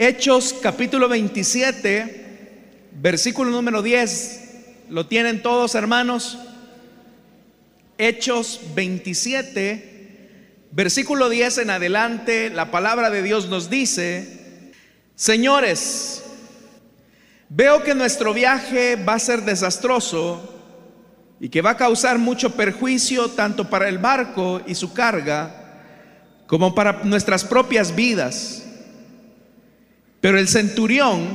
Hechos capítulo 27, versículo número 10. ¿Lo tienen todos hermanos? Hechos 27, versículo 10 en adelante, la palabra de Dios nos dice, señores, veo que nuestro viaje va a ser desastroso y que va a causar mucho perjuicio tanto para el barco y su carga como para nuestras propias vidas. Pero el centurión,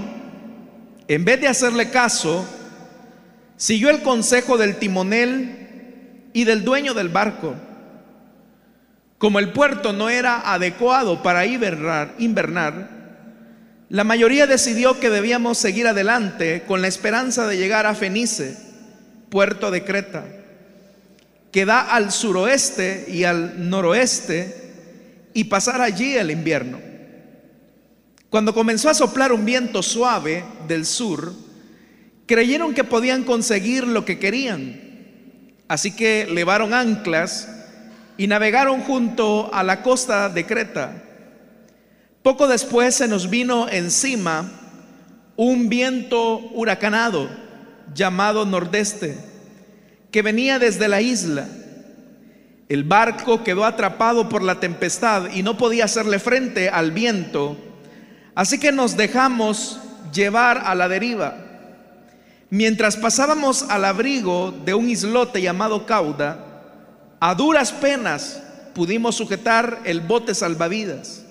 en vez de hacerle caso, siguió el consejo del timonel y del dueño del barco. Como el puerto no era adecuado para invernar, invernar, la mayoría decidió que debíamos seguir adelante con la esperanza de llegar a Fenice, puerto de Creta, que da al suroeste y al noroeste y pasar allí el invierno. Cuando comenzó a soplar un viento suave del sur, creyeron que podían conseguir lo que querían. Así que levaron anclas y navegaron junto a la costa de Creta. Poco después se nos vino encima un viento huracanado llamado nordeste que venía desde la isla. El barco quedó atrapado por la tempestad y no podía hacerle frente al viento Así que nos dejamos llevar a la deriva. Mientras pasábamos al abrigo de un islote llamado Cauda, a duras penas pudimos sujetar el bote salvavidas.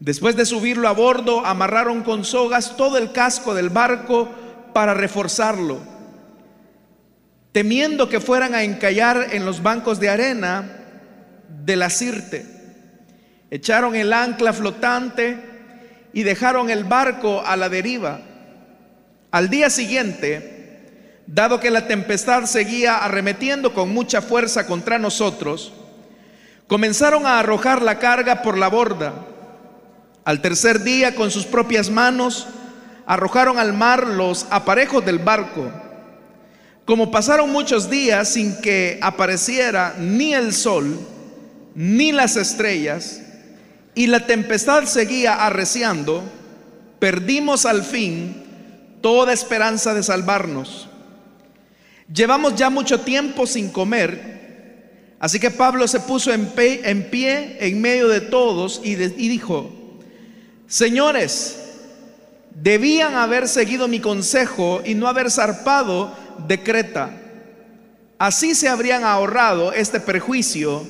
Después de subirlo a bordo, amarraron con sogas todo el casco del barco para reforzarlo. Temiendo que fueran a encallar en los bancos de arena de la Sirte, echaron el ancla flotante y dejaron el barco a la deriva. Al día siguiente, dado que la tempestad seguía arremetiendo con mucha fuerza contra nosotros, comenzaron a arrojar la carga por la borda. Al tercer día, con sus propias manos, arrojaron al mar los aparejos del barco. Como pasaron muchos días sin que apareciera ni el sol, ni las estrellas, y la tempestad seguía arreciando, perdimos al fin toda esperanza de salvarnos. Llevamos ya mucho tiempo sin comer, así que Pablo se puso en pie en, medio de todos y, y dijo, señores, debían haber seguido mi consejo y no haber zarpado de Creta. Así se habrían ahorrado este perjuicio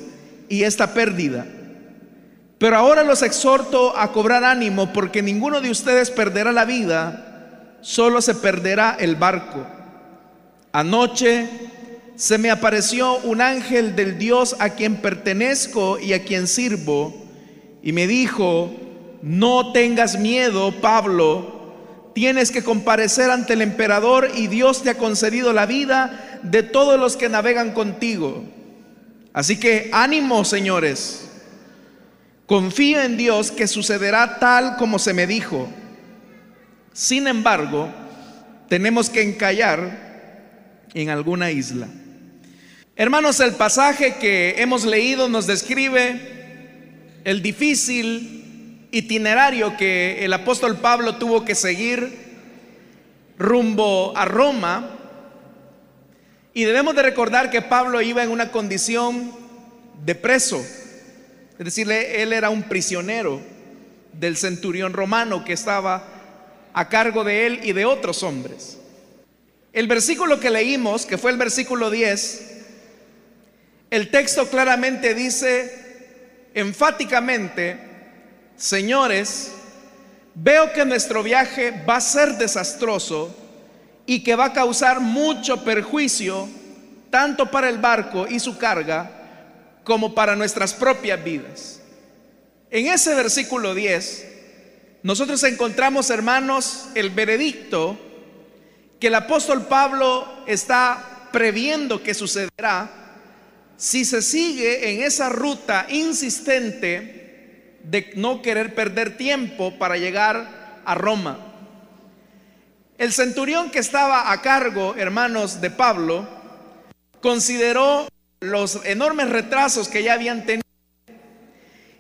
y esta pérdida. Pero ahora los exhorto a cobrar ánimo porque ninguno de ustedes perderá la vida, solo se perderá el barco. Anoche se me apareció un ángel del Dios a quien pertenezco y a quien sirvo y me dijo, no tengas miedo, Pablo, tienes que comparecer ante el emperador y Dios te ha concedido la vida de todos los que navegan contigo. Así que ánimo, señores. Confío en Dios que sucederá tal como se me dijo. Sin embargo, tenemos que encallar en alguna isla. Hermanos, el pasaje que hemos leído nos describe el difícil itinerario que el apóstol Pablo tuvo que seguir rumbo a Roma. Y debemos de recordar que Pablo iba en una condición de preso. Es decir, él era un prisionero del centurión romano que estaba a cargo de él y de otros hombres. El versículo que leímos, que fue el versículo 10, el texto claramente dice enfáticamente, señores, veo que nuestro viaje va a ser desastroso y que va a causar mucho perjuicio tanto para el barco y su carga como para nuestras propias vidas. En ese versículo 10, nosotros encontramos, hermanos, el veredicto que el apóstol Pablo está previendo que sucederá si se sigue en esa ruta insistente de no querer perder tiempo para llegar a Roma. El centurión que estaba a cargo, hermanos, de Pablo, consideró los enormes retrasos que ya habían tenido.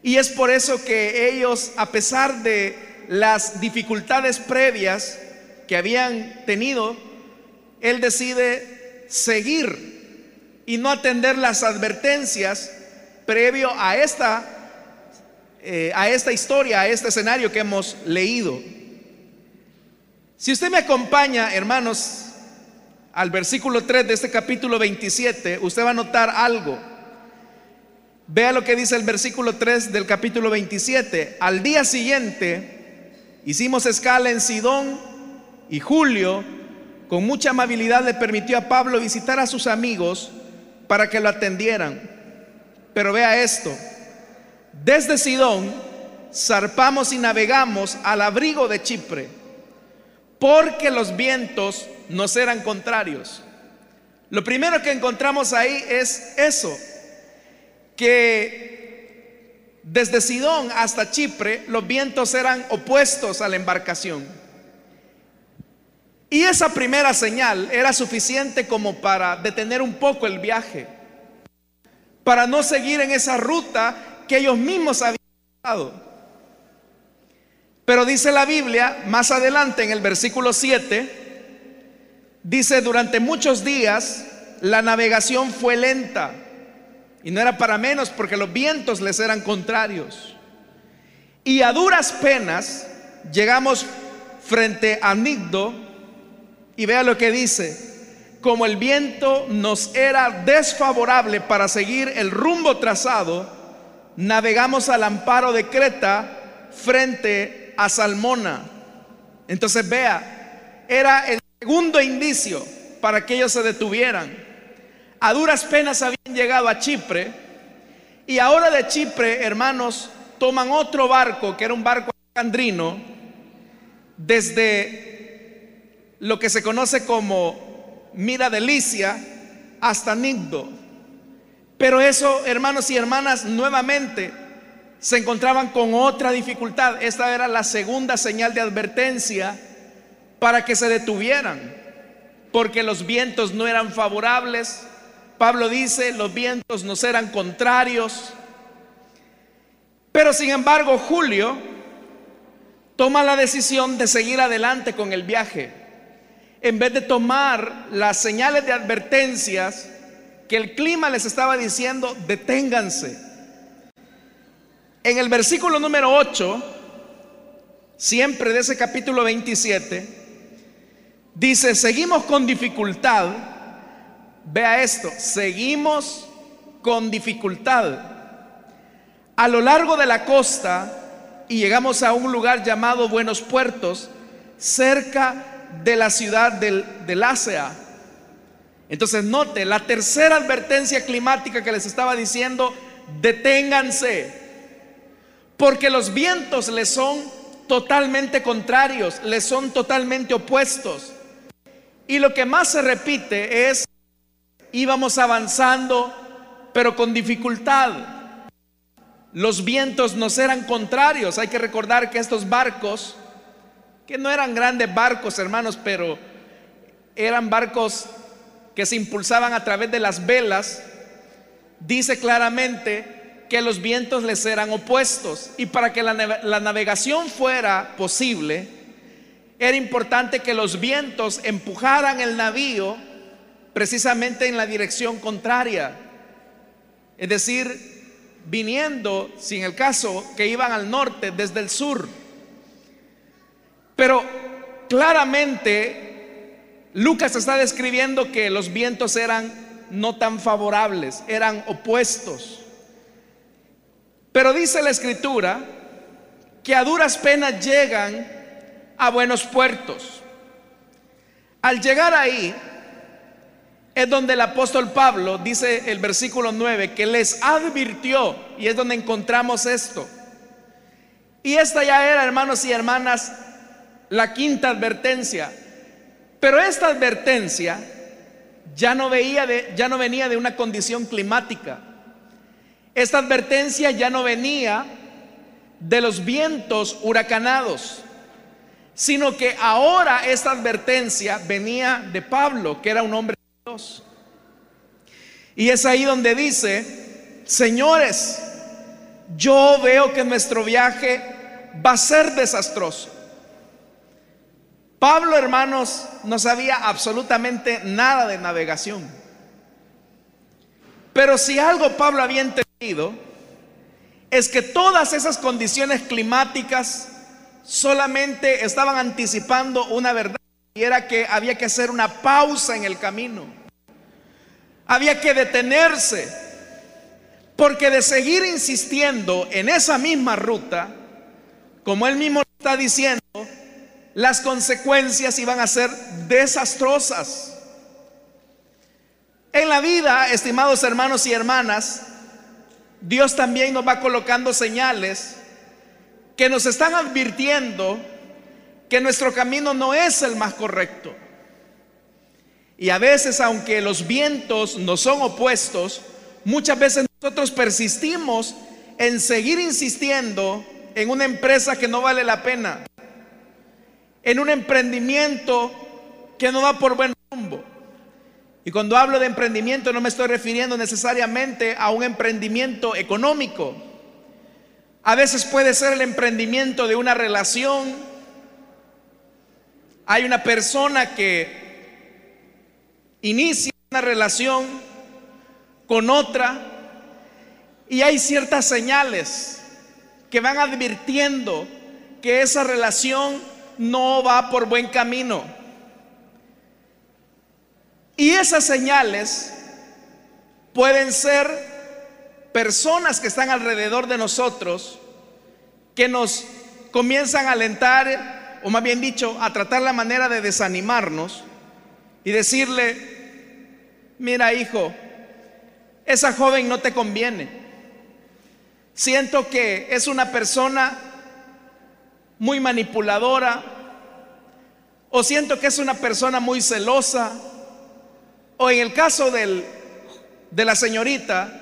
Y es por eso que ellos, a pesar de las dificultades previas que habían tenido, él decide seguir y no atender las advertencias previo a esta, eh, a esta historia, a este escenario que hemos leído. Si usted me acompaña, hermanos, al versículo 3 de este capítulo 27, usted va a notar algo. Vea lo que dice el versículo 3 del capítulo 27. Al día siguiente hicimos escala en Sidón y Julio con mucha amabilidad le permitió a Pablo visitar a sus amigos para que lo atendieran. Pero vea esto, desde Sidón zarpamos y navegamos al abrigo de Chipre, porque los vientos nos eran contrarios. Lo primero que encontramos ahí es eso, que desde Sidón hasta Chipre los vientos eran opuestos a la embarcación. Y esa primera señal era suficiente como para detener un poco el viaje, para no seguir en esa ruta que ellos mismos habían dado. Pero dice la Biblia, más adelante en el versículo 7, dice, durante muchos días la navegación fue lenta y no era para menos porque los vientos les eran contrarios. Y a duras penas llegamos frente a Nigdo y vea lo que dice. Como el viento nos era desfavorable para seguir el rumbo trazado, navegamos al amparo de Creta frente a Salmona. Entonces vea, era el segundo indicio para que ellos se detuvieran a duras penas habían llegado a Chipre y ahora de Chipre, hermanos, toman otro barco, que era un barco alejandrino, desde lo que se conoce como Mira Delicia hasta Nigdo. Pero eso, hermanos y hermanas, nuevamente se encontraban con otra dificultad. Esta era la segunda señal de advertencia para que se detuvieran, porque los vientos no eran favorables, Pablo dice, los vientos nos eran contrarios. Pero sin embargo, Julio toma la decisión de seguir adelante con el viaje. En vez de tomar las señales de advertencias que el clima les estaba diciendo, deténganse. En el versículo número 8, siempre de ese capítulo 27, dice, seguimos con dificultad Vea esto, seguimos con dificultad. A lo largo de la costa y llegamos a un lugar llamado Buenos Puertos, cerca de la ciudad del, del. Entonces note, la tercera advertencia climática que les estaba diciendo, deténganse, porque los vientos les son totalmente contrarios, les son totalmente opuestos. Y lo que más se repite es íbamos avanzando, pero con dificultad. Los vientos nos eran contrarios. Hay que recordar que estos barcos, que no eran grandes barcos, hermanos, pero eran barcos que se impulsaban a través de las velas, dice claramente que los vientos les eran opuestos. Y para que la, la navegación fuera posible, era importante que los vientos empujaran el navío precisamente en la dirección contraria. Es decir, viniendo, si en el caso que iban al norte, desde el sur. Pero claramente Lucas está describiendo que los vientos eran no tan favorables, eran opuestos. Pero dice la escritura que a duras penas llegan a buenos puertos. Al llegar ahí, es donde el apóstol Pablo dice el versículo 9 que les advirtió y es donde encontramos esto. Y esta ya era, hermanos y hermanas, la quinta advertencia. Pero esta advertencia ya no veía de, ya no venía de una condición climática. Esta advertencia ya no venía de los vientos huracanados, sino que ahora esta advertencia venía de Pablo, que era un hombre y es ahí donde dice, señores, yo veo que nuestro viaje va a ser desastroso. Pablo, hermanos, no sabía absolutamente nada de navegación. Pero si algo Pablo había entendido, es que todas esas condiciones climáticas solamente estaban anticipando una verdad, y era que había que hacer una pausa en el camino. Había que detenerse, porque de seguir insistiendo en esa misma ruta, como él mismo está diciendo, las consecuencias iban a ser desastrosas. En la vida, estimados hermanos y hermanas, Dios también nos va colocando señales que nos están advirtiendo que nuestro camino no es el más correcto. Y a veces, aunque los vientos no son opuestos, muchas veces nosotros persistimos en seguir insistiendo en una empresa que no vale la pena en un emprendimiento que no va por buen rumbo. Y cuando hablo de emprendimiento no me estoy refiriendo necesariamente a un emprendimiento económico. A veces puede ser el emprendimiento de una relación. Hay una persona que inicia una relación con otra y hay ciertas señales que van advirtiendo que esa relación no va por buen camino. Y esas señales pueden ser personas que están alrededor de nosotros que nos comienzan a alentar, o más bien dicho, a tratar la manera de desanimarnos y decirle, mira hijo, esa joven no te conviene. Siento que es una persona muy manipuladora, o siento que es una persona muy celosa, o en el caso del, de la señorita,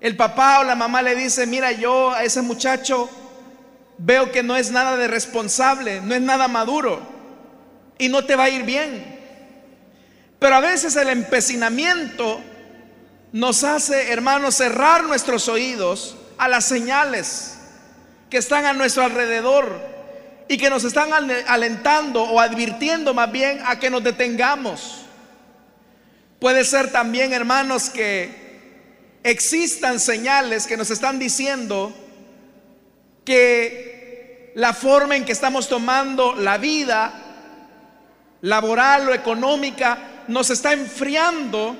el papá o la mamá le dice, mira, yo a ese muchacho veo que no es nada de responsable, no es nada maduro, y no te va a ir bien. Pero a veces el empecinamiento nos hace, hermanos, cerrar nuestros oídos a las señales que están a nuestro alrededor y que nos están alentando o advirtiendo más bien a que nos detengamos. Puede ser también, hermanos, que existan señales que nos están diciendo que la forma en que estamos tomando la vida laboral o económica nos está enfriando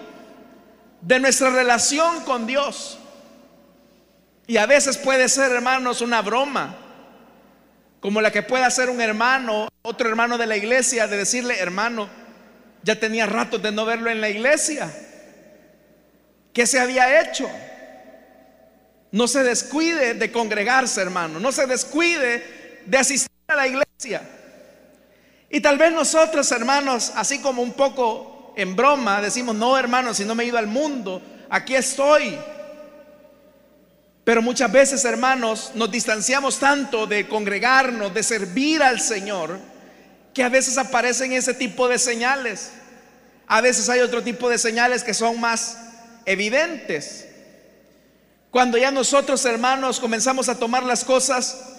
de nuestra relación con Dios. Y a veces puede ser, hermanos, una broma, como la que puede hacer un hermano, otro hermano de la iglesia, de decirle, hermano, ya tenía rato de no verlo en la iglesia. ¿Qué se había hecho? No se descuide de congregarse, hermano. No se descuide de asistir a la iglesia. Y tal vez nosotros, hermanos, así como un poco en broma, decimos, no, hermano, si no me he ido al mundo, aquí estoy. Pero muchas veces, hermanos, nos distanciamos tanto de congregarnos, de servir al Señor, que a veces aparecen ese tipo de señales. A veces hay otro tipo de señales que son más evidentes. Cuando ya nosotros, hermanos, comenzamos a tomar las cosas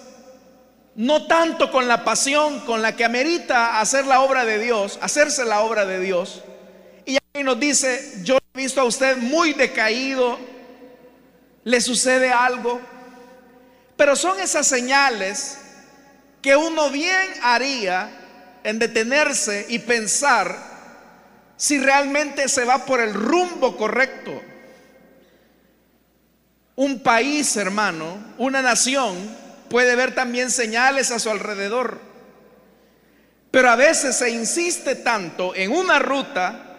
no tanto con la pasión con la que amerita hacer la obra de Dios, hacerse la obra de Dios. Y ahí nos dice, yo he visto a usted muy decaído, le sucede algo. Pero son esas señales que uno bien haría en detenerse y pensar si realmente se va por el rumbo correcto. Un país, hermano, una nación puede ver también señales a su alrededor. Pero a veces se insiste tanto en una ruta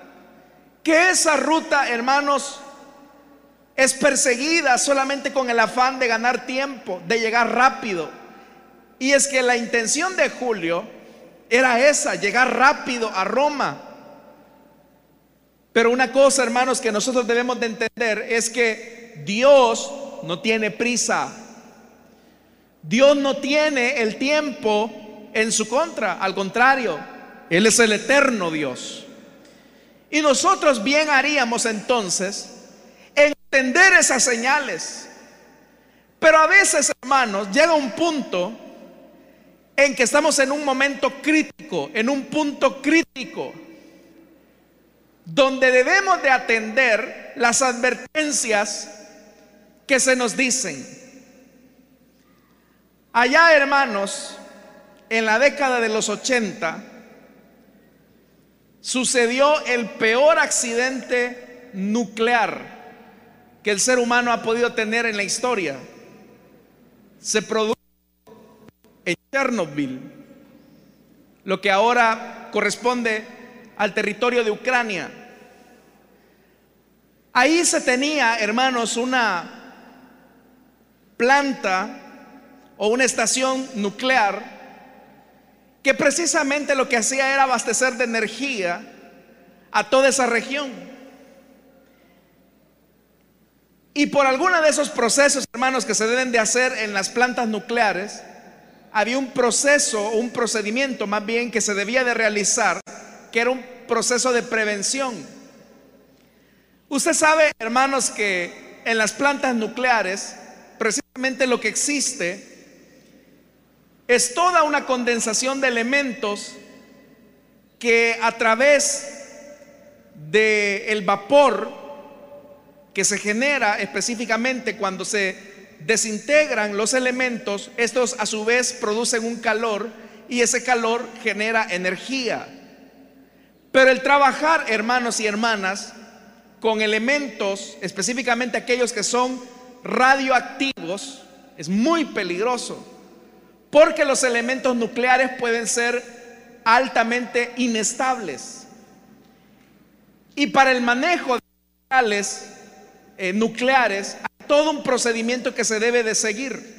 que esa ruta, hermanos, es perseguida solamente con el afán de ganar tiempo, de llegar rápido. Y es que la intención de Julio era esa, llegar rápido a Roma. Pero una cosa, hermanos, que nosotros debemos de entender es que Dios no tiene prisa. Dios no tiene el tiempo en su contra, al contrario, Él es el eterno Dios. Y nosotros bien haríamos entonces entender esas señales. Pero a veces, hermanos, llega un punto en que estamos en un momento crítico, en un punto crítico, donde debemos de atender las advertencias que se nos dicen. Allá, hermanos, en la década de los 80, sucedió el peor accidente nuclear que el ser humano ha podido tener en la historia. Se produjo en Chernobyl, lo que ahora corresponde al territorio de Ucrania. Ahí se tenía, hermanos, una planta o una estación nuclear que precisamente lo que hacía era abastecer de energía a toda esa región. Y por alguno de esos procesos, hermanos, que se deben de hacer en las plantas nucleares, había un proceso, un procedimiento más bien que se debía de realizar, que era un proceso de prevención. Usted sabe, hermanos, que en las plantas nucleares, precisamente lo que existe es toda una condensación de elementos que a través del el vapor que se genera específicamente cuando se desintegran los elementos, estos a su vez producen un calor y ese calor genera energía. Pero el trabajar, hermanos y hermanas, con elementos, específicamente aquellos que son radioactivos, es muy peligroso, porque los elementos nucleares pueden ser altamente inestables. Y para el manejo de materiales eh, nucleares todo un procedimiento que se debe de seguir.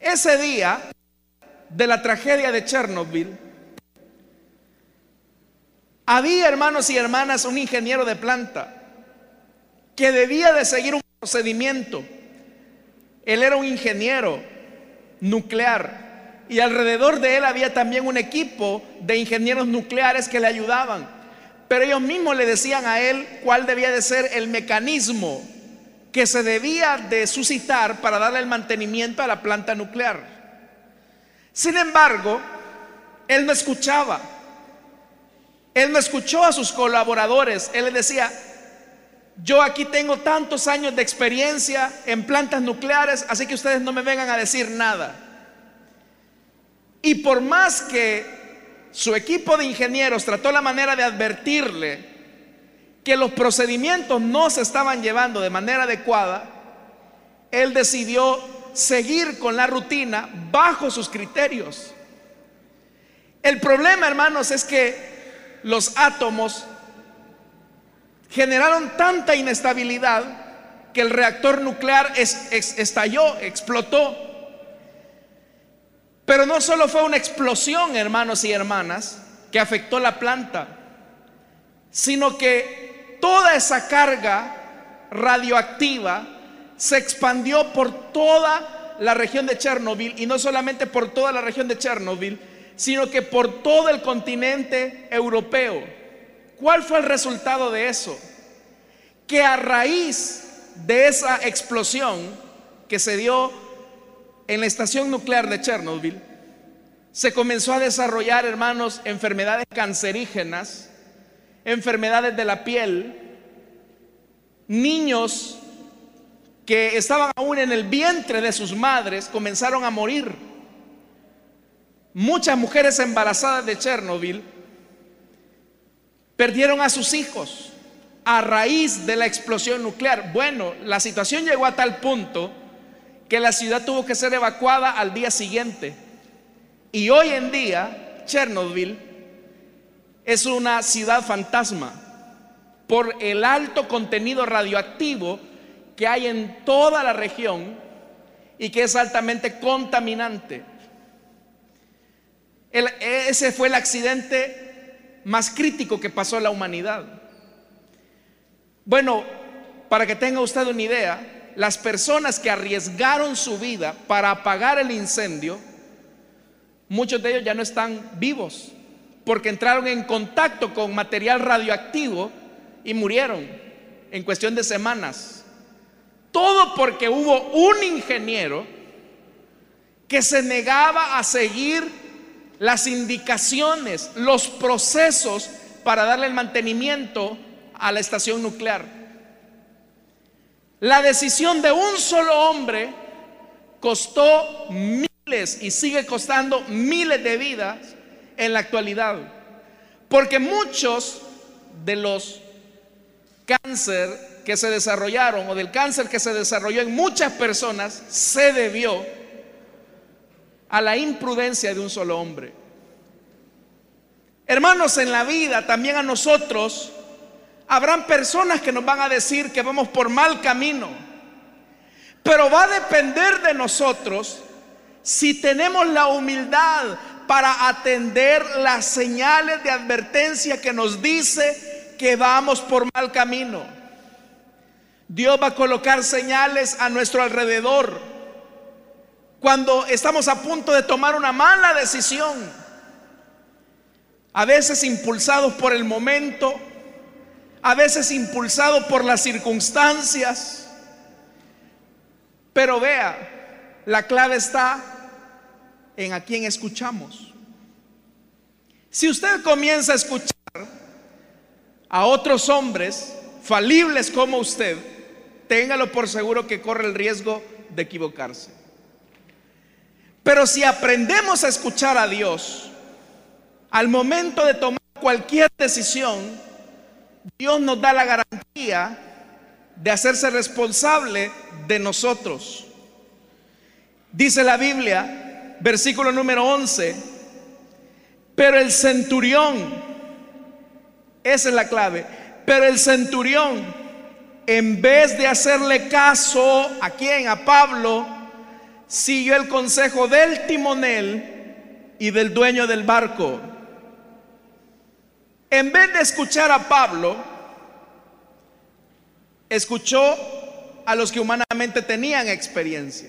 Ese día de la tragedia de Chernobyl, había hermanos y hermanas un ingeniero de planta que debía de seguir un procedimiento. Él era un ingeniero nuclear y alrededor de él había también un equipo de ingenieros nucleares que le ayudaban. Pero ellos mismos le decían a él cuál debía de ser el mecanismo que se debía de suscitar para darle el mantenimiento a la planta nuclear. Sin embargo, él no escuchaba. Él no escuchó a sus colaboradores. Él les decía, yo aquí tengo tantos años de experiencia en plantas nucleares, así que ustedes no me vengan a decir nada. Y por más que su equipo de ingenieros trató la manera de advertirle que los procedimientos no se estaban llevando de manera adecuada, él decidió seguir con la rutina bajo sus criterios. El problema, hermanos, es que los átomos generaron tanta inestabilidad que el reactor nuclear estalló, explotó. Pero no solo fue una explosión, hermanos y hermanas, que afectó la planta, sino que toda esa carga radioactiva se expandió por toda la región de Chernobyl y no solamente por toda la región de Chernobyl, sino que por todo el continente europeo. ¿Cuál fue el resultado de eso? Que a raíz de esa explosión que se dio en la estación nuclear de Chernobyl, se comenzó a desarrollar, hermanos, enfermedades cancerígenas, enfermedades de la piel, niños que estaban aún en el vientre de sus madres comenzaron a morir. Muchas mujeres embarazadas de Chernobyl perdieron a sus hijos a raíz de la explosión nuclear. Bueno, la situación llegó a tal punto que la ciudad tuvo que ser evacuada al día siguiente. Y hoy en día, Chernobyl es una ciudad fantasma por el alto contenido radioactivo que hay en toda la región y que es altamente contaminante. Ese fue el accidente más crítico que pasó a la humanidad. Bueno, para que tenga usted una idea, las personas que arriesgaron su vida para apagar el incendio, muchos de ellos ya no están vivos, porque entraron en contacto con material radioactivo y murieron en cuestión de semanas. Todo porque hubo un ingeniero que se negaba a seguir las indicaciones, los procesos para darle el mantenimiento a la estación nuclear. La decisión de un solo hombre costó miles y sigue costando miles de vidas en la actualidad. Porque muchos de los cáncer que se desarrollaron o del cáncer que se desarrolló en muchas personas se debió a la imprudencia de un solo hombre. Hermanos, en la vida también a nosotros habrán personas que nos van a decir que vamos por mal camino. Pero va a depender de nosotros si tenemos la humildad para atender las señales de advertencia que nos dice que vamos por mal camino. Dios va a colocar señales a nuestro alrededor cuando estamos a punto de tomar una mala decisión. A veces impulsados por el momento, a veces impulsados por las circunstancias. Pero vea, la clave está en a quién escuchamos. Si usted comienza a escuchar a otros hombres falibles como usted, téngalo por seguro que corre el riesgo de equivocarse. Pero si aprendemos a escuchar a Dios, al momento de tomar cualquier decisión, Dios nos da la garantía de hacerse responsable de nosotros. Dice la Biblia versículo número 11. Pero el centurión, esa es la clave, pero el centurión, en vez de hacerle caso a quien, a Pablo, siguió el consejo del timonel y del dueño del barco. En vez de escuchar a Pablo, escuchó a los que humanamente tenían experiencia.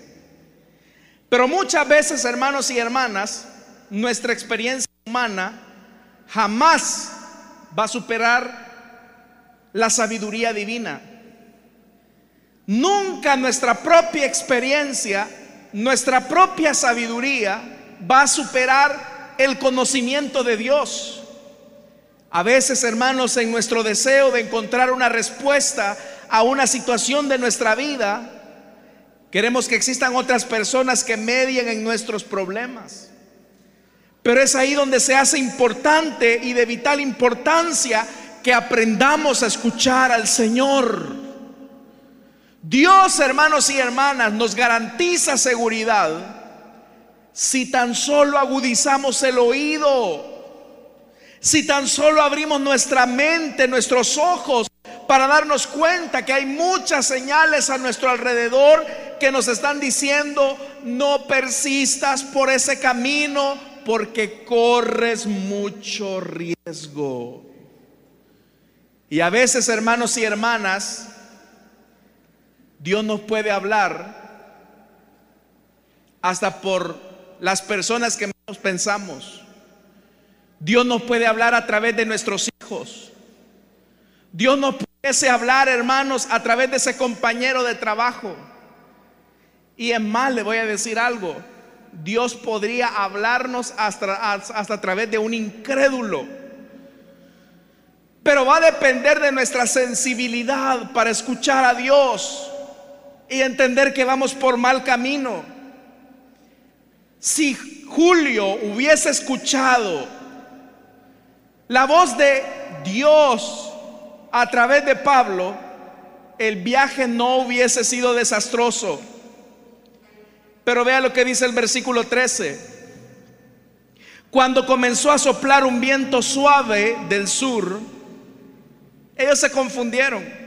Pero muchas veces, hermanos y hermanas, nuestra experiencia humana jamás va a superar la sabiduría divina. Nunca nuestra propia experiencia, nuestra propia sabiduría va a superar el conocimiento de Dios. A veces, hermanos, en nuestro deseo de encontrar una respuesta a una situación de nuestra vida, Queremos que existan otras personas que medien en nuestros problemas. Pero es ahí donde se hace importante y de vital importancia que aprendamos a escuchar al Señor. Dios, hermanos y hermanas, nos garantiza seguridad si tan solo agudizamos el oído, si tan solo abrimos nuestra mente, nuestros ojos, para darnos cuenta que hay muchas señales a nuestro alrededor que nos están diciendo, no persistas por ese camino porque corres mucho riesgo. Y a veces, hermanos y hermanas, Dios nos puede hablar hasta por las personas que menos pensamos. Dios nos puede hablar a través de nuestros hijos. Dios nos puede hablar, hermanos, a través de ese compañero de trabajo. Y en más le voy a decir algo. Dios podría hablarnos hasta, hasta a través de un incrédulo. Pero va a depender de nuestra sensibilidad para escuchar a Dios y entender que vamos por mal camino. Si Julio hubiese escuchado la voz de Dios a través de Pablo, el viaje no hubiese sido desastroso. Pero vea lo que dice el versículo 13. Cuando comenzó a soplar un viento suave del sur, ellos se confundieron.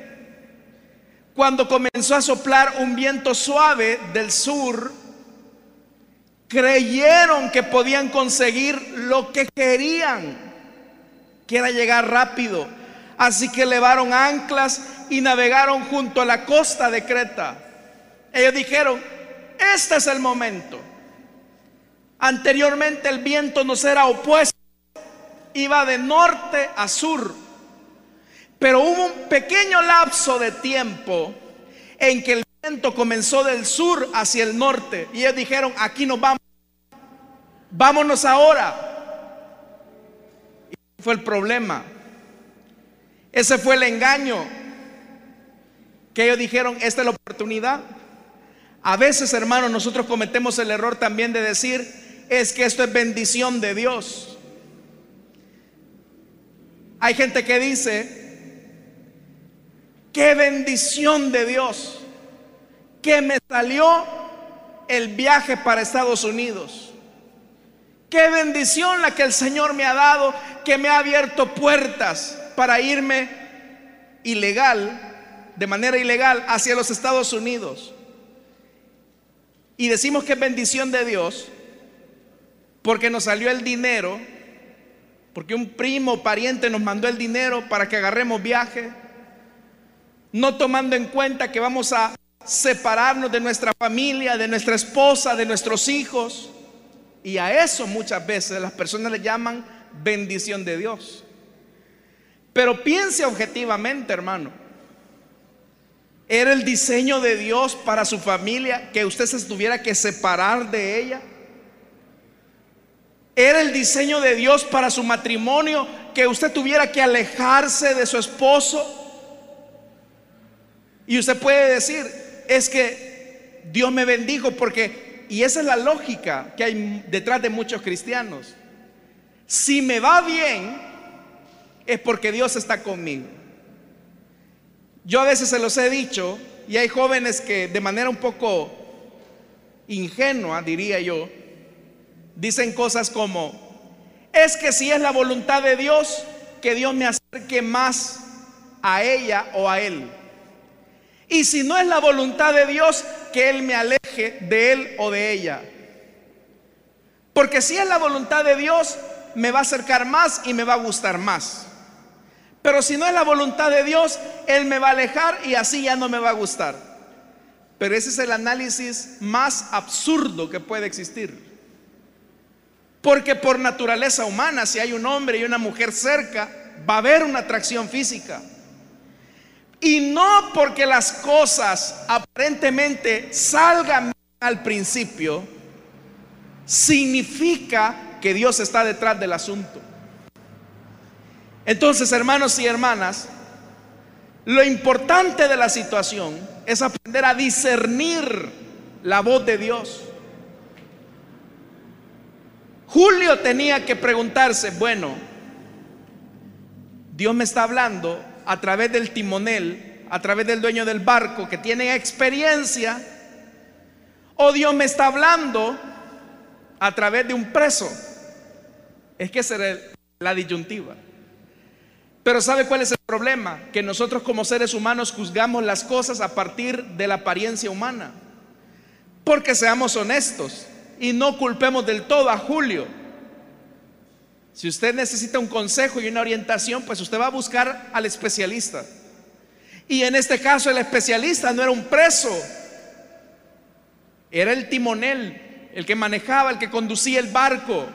Cuando comenzó a soplar un viento suave del sur, creyeron que podían conseguir lo que querían, que era llegar rápido. Así que elevaron anclas y navegaron junto a la costa de Creta. Ellos dijeron, este es el momento. Anteriormente el viento nos era opuesto, iba de norte a sur, pero hubo un pequeño lapso de tiempo en que el viento comenzó del sur hacia el norte y ellos dijeron, aquí nos vamos, vámonos ahora. Y fue el problema. Ese fue el engaño. Que ellos dijeron, esta es la oportunidad. A veces, hermanos, nosotros cometemos el error también de decir, es que esto es bendición de Dios. Hay gente que dice, qué bendición de Dios que me salió el viaje para Estados Unidos. Qué bendición la que el Señor me ha dado, que me ha abierto puertas para irme ilegal, de manera ilegal, hacia los Estados Unidos. Y decimos que bendición de Dios porque nos salió el dinero porque un primo pariente nos mandó el dinero para que agarremos viaje, no tomando en cuenta que vamos a separarnos de nuestra familia, de nuestra esposa, de nuestros hijos. Y a eso muchas veces las personas le llaman bendición de Dios. Pero piense objetivamente, hermano. ¿Era el diseño de Dios para su familia que usted se tuviera que separar de ella? Era el diseño de Dios para su matrimonio que usted tuviera que alejarse de su esposo. Y usted puede decir, es que Dios me bendijo porque, y esa es la lógica que hay detrás de muchos cristianos. Si me va bien, es porque Dios está conmigo. Yo a veces se los he dicho, y hay jóvenes que de manera un poco ingenua, diría yo, dicen cosas como, es que si es la voluntad de Dios, que Dios me acerque más a ella o a él. Y si no es la voluntad de Dios, que Él me aleje de Él o de ella. Porque si es la voluntad de Dios, me va a acercar más y me va a gustar más. Pero si no es la voluntad de Dios, Él me va a alejar y así ya no me va a gustar. Pero ese es el análisis más absurdo que puede existir. Porque por naturaleza humana, si hay un hombre y una mujer cerca, va a haber una atracción física. Y no porque las cosas aparentemente salgan al principio, significa que Dios está detrás del asunto. Entonces, hermanos y hermanas, lo importante de la situación es aprender a discernir la voz de Dios. Julio tenía que preguntarse, bueno, Dios me está hablando a través del timonel, a través del dueño del barco que tiene experiencia, o Dios me está hablando a través de un preso. Es que será la disyuntiva. Pero ¿sabe cuál es el problema? Que nosotros como seres humanos juzgamos las cosas a partir de la apariencia humana. Porque seamos honestos, y no culpemos del todo a Julio. Si usted necesita un consejo y una orientación, pues usted va a buscar al especialista. Y en este caso el especialista no era un preso, era el timonel, el que manejaba, el que conducía el barco.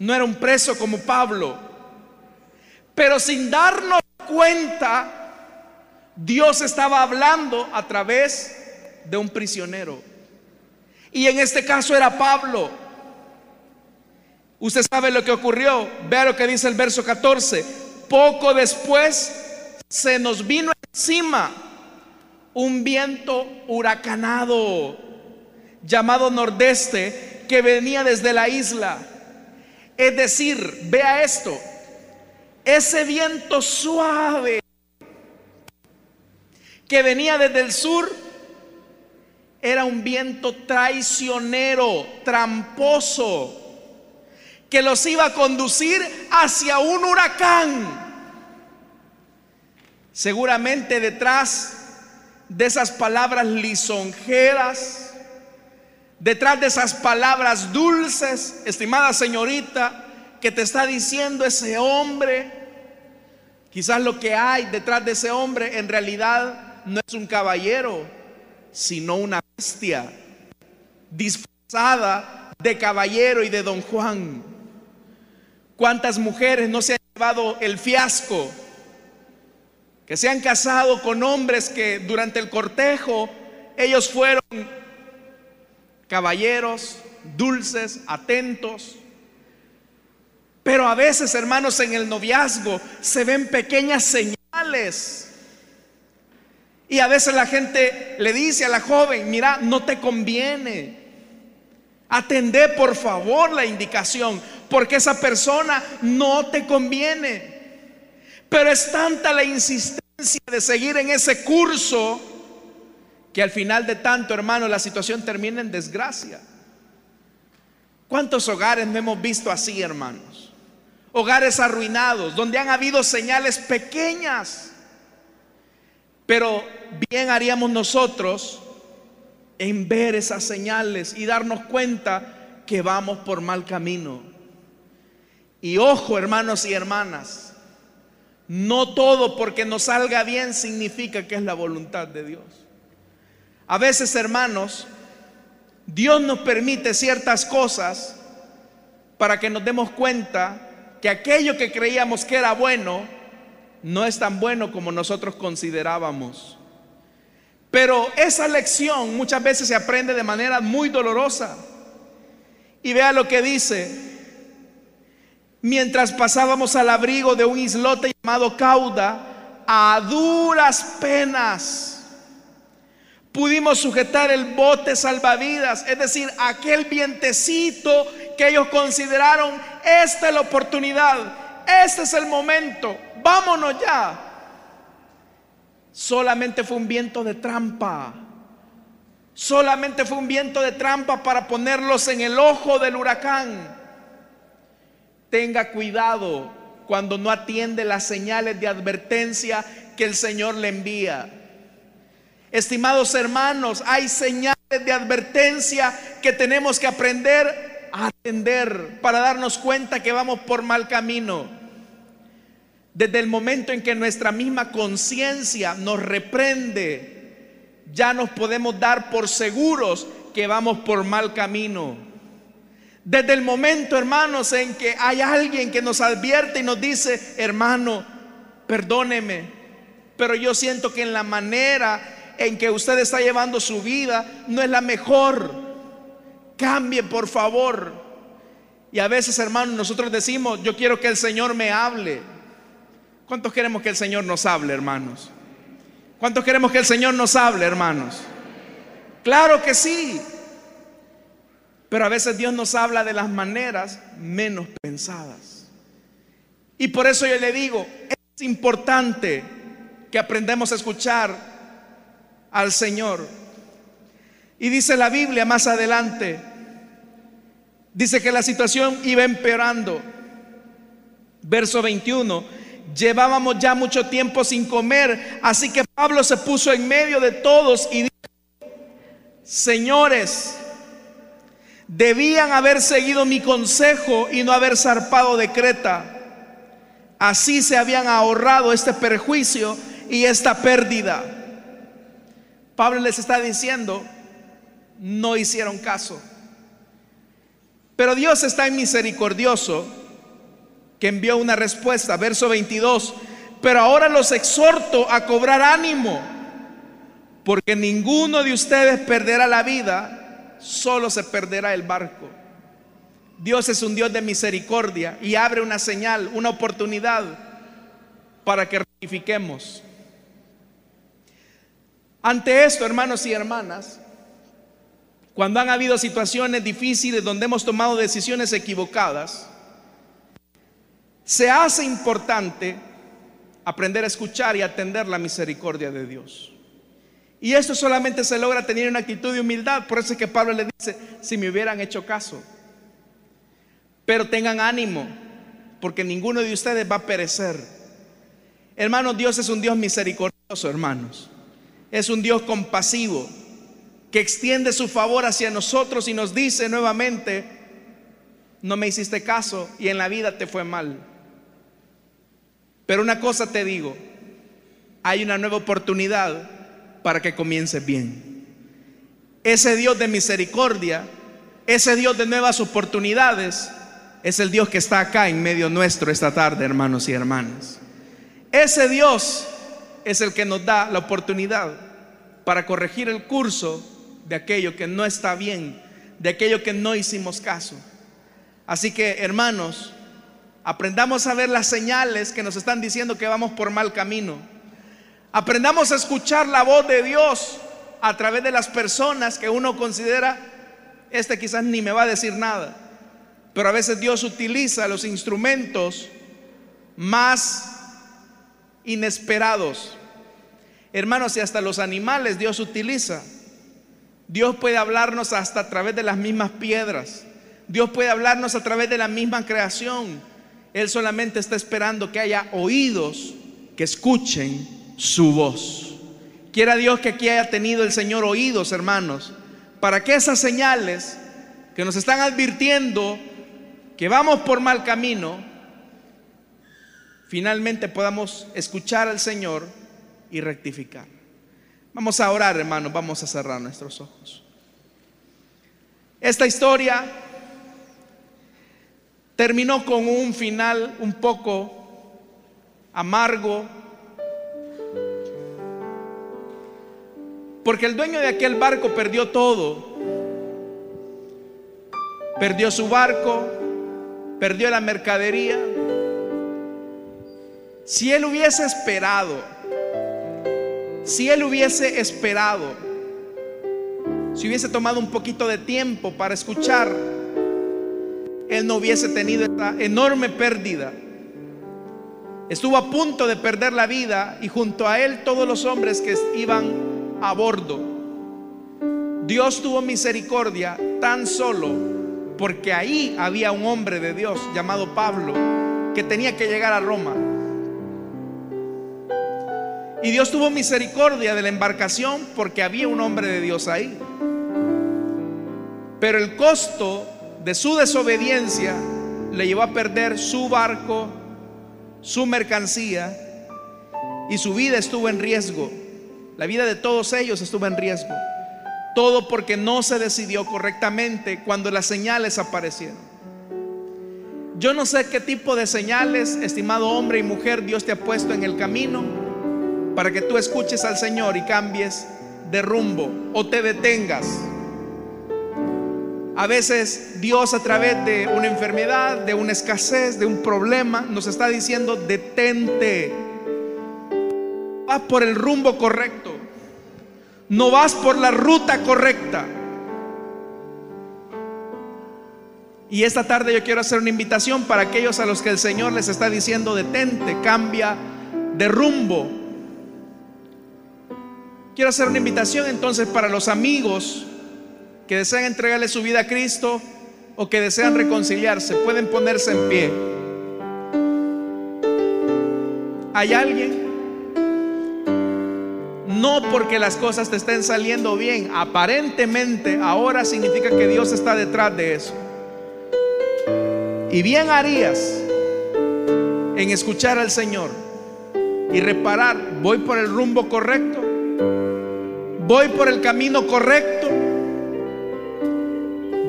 No era un preso como Pablo. Pero sin darnos cuenta, Dios estaba hablando a través de un prisionero. Y en este caso era Pablo. Usted sabe lo que ocurrió. Vea lo que dice el verso 14. Poco después se nos vino encima un viento huracanado llamado nordeste que venía desde la isla. Es decir, vea esto, ese viento suave que venía desde el sur era un viento traicionero, tramposo, que los iba a conducir hacia un huracán. Seguramente detrás de esas palabras lisonjeras, detrás de esas palabras dulces, estimada señorita, que te está diciendo ese hombre, quizás lo que hay detrás de ese hombre en realidad no es un caballero, sino una bestia disfrazada de caballero y de don Juan. ¿Cuántas mujeres no se han llevado el fiasco que se han casado con hombres que durante el cortejo ellos fueron caballeros, dulces, atentos. Pero a veces, hermanos, en el noviazgo se ven pequeñas señales. Y a veces la gente le dice a la joven, mira, no te conviene. Atendé por favor la indicación, porque esa persona no te conviene. Pero es tanta la insistencia de seguir en ese curso que al final de tanto, hermano, la situación termina en desgracia. ¿Cuántos hogares no hemos visto así, hermanos? Hogares arruinados, donde han habido señales pequeñas. Pero bien haríamos nosotros en ver esas señales y darnos cuenta que vamos por mal camino. Y ojo, hermanos y hermanas, no todo porque nos salga bien significa que es la voluntad de Dios. A veces, hermanos, Dios nos permite ciertas cosas para que nos demos cuenta que aquello que creíamos que era bueno no es tan bueno como nosotros considerábamos. Pero esa lección muchas veces se aprende de manera muy dolorosa. Y vea lo que dice. Mientras pasábamos al abrigo de un islote llamado Cauda, a duras penas pudimos sujetar el bote salvavidas, es decir, aquel vientecito que ellos consideraron, esta es la oportunidad, este es el momento, vámonos ya. Solamente fue un viento de trampa, solamente fue un viento de trampa para ponerlos en el ojo del huracán. Tenga cuidado cuando no atiende las señales de advertencia que el Señor le envía. Estimados hermanos, hay señales de advertencia que tenemos que aprender a atender para darnos cuenta que vamos por mal camino. Desde el momento en que nuestra misma conciencia nos reprende, ya nos podemos dar por seguros que vamos por mal camino. Desde el momento, hermanos, en que hay alguien que nos advierte y nos dice, hermano, perdóneme, pero yo siento que en la manera en que usted está llevando su vida no es la mejor. Cambie, por favor. Y a veces, hermanos, nosotros decimos, yo quiero que el Señor me hable. ¿Cuántos queremos que el Señor nos hable, hermanos? ¿Cuántos queremos que el Señor nos hable, hermanos? Claro que sí. Pero a veces Dios nos habla de las maneras menos pensadas. Y por eso yo le digo, es importante que aprendamos a escuchar al Señor. Y dice la Biblia más adelante, dice que la situación iba empeorando. Verso 21, llevábamos ya mucho tiempo sin comer, así que Pablo se puso en medio de todos y dijo, señores, debían haber seguido mi consejo y no haber zarpado de Creta. Así se habían ahorrado este perjuicio y esta pérdida. Pablo les está diciendo, no hicieron caso. Pero Dios está misericordioso que envió una respuesta, verso 22. Pero ahora los exhorto a cobrar ánimo, porque ninguno de ustedes perderá la vida, solo se perderá el barco. Dios es un Dios de misericordia y abre una señal, una oportunidad para que rectifiquemos. Ante esto, hermanos y hermanas, cuando han habido situaciones difíciles donde hemos tomado decisiones equivocadas, se hace importante aprender a escuchar y atender la misericordia de Dios. Y esto solamente se logra tener una actitud de humildad. Por eso es que Pablo le dice, si me hubieran hecho caso, pero tengan ánimo, porque ninguno de ustedes va a perecer. Hermanos, Dios es un Dios misericordioso, hermanos es un Dios compasivo que extiende su favor hacia nosotros y nos dice nuevamente, no me hiciste caso y en la vida te fue mal. Pero una cosa te digo, hay una nueva oportunidad para que comiences bien. Ese Dios de misericordia, ese Dios de nuevas oportunidades, es el Dios que está acá en medio nuestro esta tarde, hermanos y hermanas. Ese Dios es el que nos da la oportunidad para corregir el curso de aquello que no está bien, de aquello que no hicimos caso. Así que, hermanos, aprendamos a ver las señales que nos están diciendo que vamos por mal camino. Aprendamos a escuchar la voz de Dios a través de las personas que uno considera, este quizás ni me va a decir nada, pero a veces Dios utiliza los instrumentos más inesperados. Hermanos, y hasta los animales Dios utiliza. Dios puede hablarnos hasta a través de las mismas piedras. Dios puede hablarnos a través de la misma creación. Él solamente está esperando que haya oídos que escuchen su voz. Quiera Dios que aquí haya tenido el Señor oídos, hermanos, para que esas señales que nos están advirtiendo que vamos por mal camino, finalmente podamos escuchar al Señor y rectificar. Vamos a orar, hermanos, vamos a cerrar nuestros ojos. Esta historia terminó con un final un poco amargo, porque el dueño de aquel barco perdió todo. Perdió su barco, perdió la mercadería. Si él hubiese esperado, si él hubiese esperado, si hubiese tomado un poquito de tiempo para escuchar, él no hubiese tenido esta enorme pérdida. Estuvo a punto de perder la vida y junto a él todos los hombres que iban a bordo. Dios tuvo misericordia tan solo porque ahí había un hombre de Dios llamado Pablo que tenía que llegar a Roma. Y Dios tuvo misericordia de la embarcación porque había un hombre de Dios ahí. Pero el costo de su desobediencia le llevó a perder su barco, su mercancía y su vida estuvo en riesgo. La vida de todos ellos estuvo en riesgo. Todo porque no se decidió correctamente cuando las señales aparecieron. Yo no sé qué tipo de señales, estimado hombre y mujer, Dios te ha puesto en el camino para que tú escuches al Señor y cambies de rumbo o te detengas. A veces Dios a través de una enfermedad, de una escasez, de un problema, nos está diciendo, detente. Vas por el rumbo correcto. No vas por la ruta correcta. Y esta tarde yo quiero hacer una invitación para aquellos a los que el Señor les está diciendo, detente, cambia de rumbo. Quiero hacer una invitación entonces para los amigos que desean entregarle su vida a Cristo o que desean reconciliarse. Pueden ponerse en pie. ¿Hay alguien? No porque las cosas te estén saliendo bien, aparentemente ahora significa que Dios está detrás de eso. Y bien harías en escuchar al Señor y reparar, voy por el rumbo correcto Voy por el camino correcto.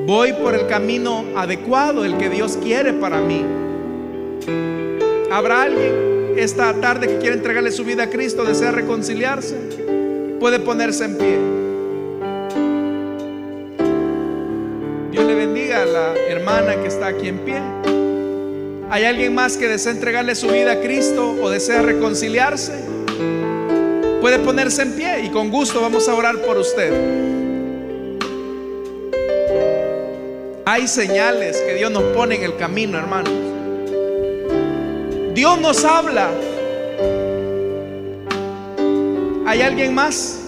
Voy por el camino adecuado, el que Dios quiere para mí. ¿Habrá alguien esta tarde que quiere entregarle su vida a Cristo, desea reconciliarse? Puede ponerse en pie. Dios le bendiga a la hermana que está aquí en pie. ¿Hay alguien más que desea entregarle su vida a Cristo o desea reconciliarse? Puede ponerse en pie y con gusto vamos a orar por usted. Hay señales que Dios nos pone en el camino, hermanos. Dios nos habla. ¿Hay alguien más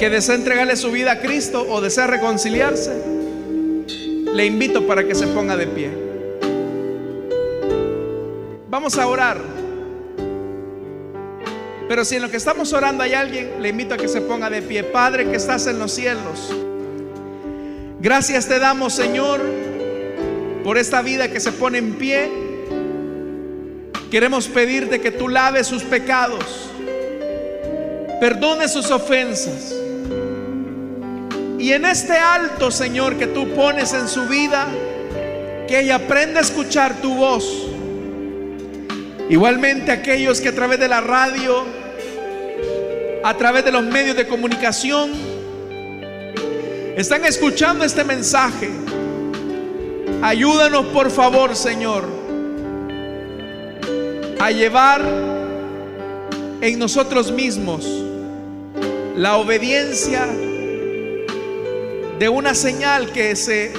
que desea entregarle su vida a Cristo o desea reconciliarse? Le invito para que se ponga de pie. Vamos a orar. Pero si en lo que estamos orando hay alguien, le invito a que se ponga de pie. Padre que estás en los cielos. Gracias te damos, Señor, por esta vida que se pone en pie. Queremos pedirte que tú laves sus pecados, perdone sus ofensas. Y en este alto, Señor, que tú pones en su vida, que ella aprenda a escuchar tu voz Igualmente aquellos que a través de la radio, a través de los medios de comunicación, están escuchando este mensaje. Ayúdanos por favor, Señor, a llevar en nosotros mismos la obediencia de una señal que se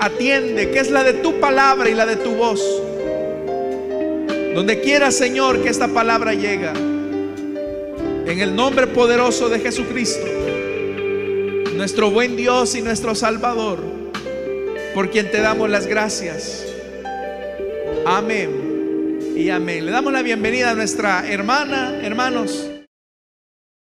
atiende, que es la de tu palabra y la de tu voz. Donde quiera, Señor, que esta palabra llega. En el nombre poderoso de Jesucristo, nuestro buen Dios y nuestro Salvador, por quien te damos las gracias. Amén y amén. Le damos la bienvenida a nuestra hermana, hermanos.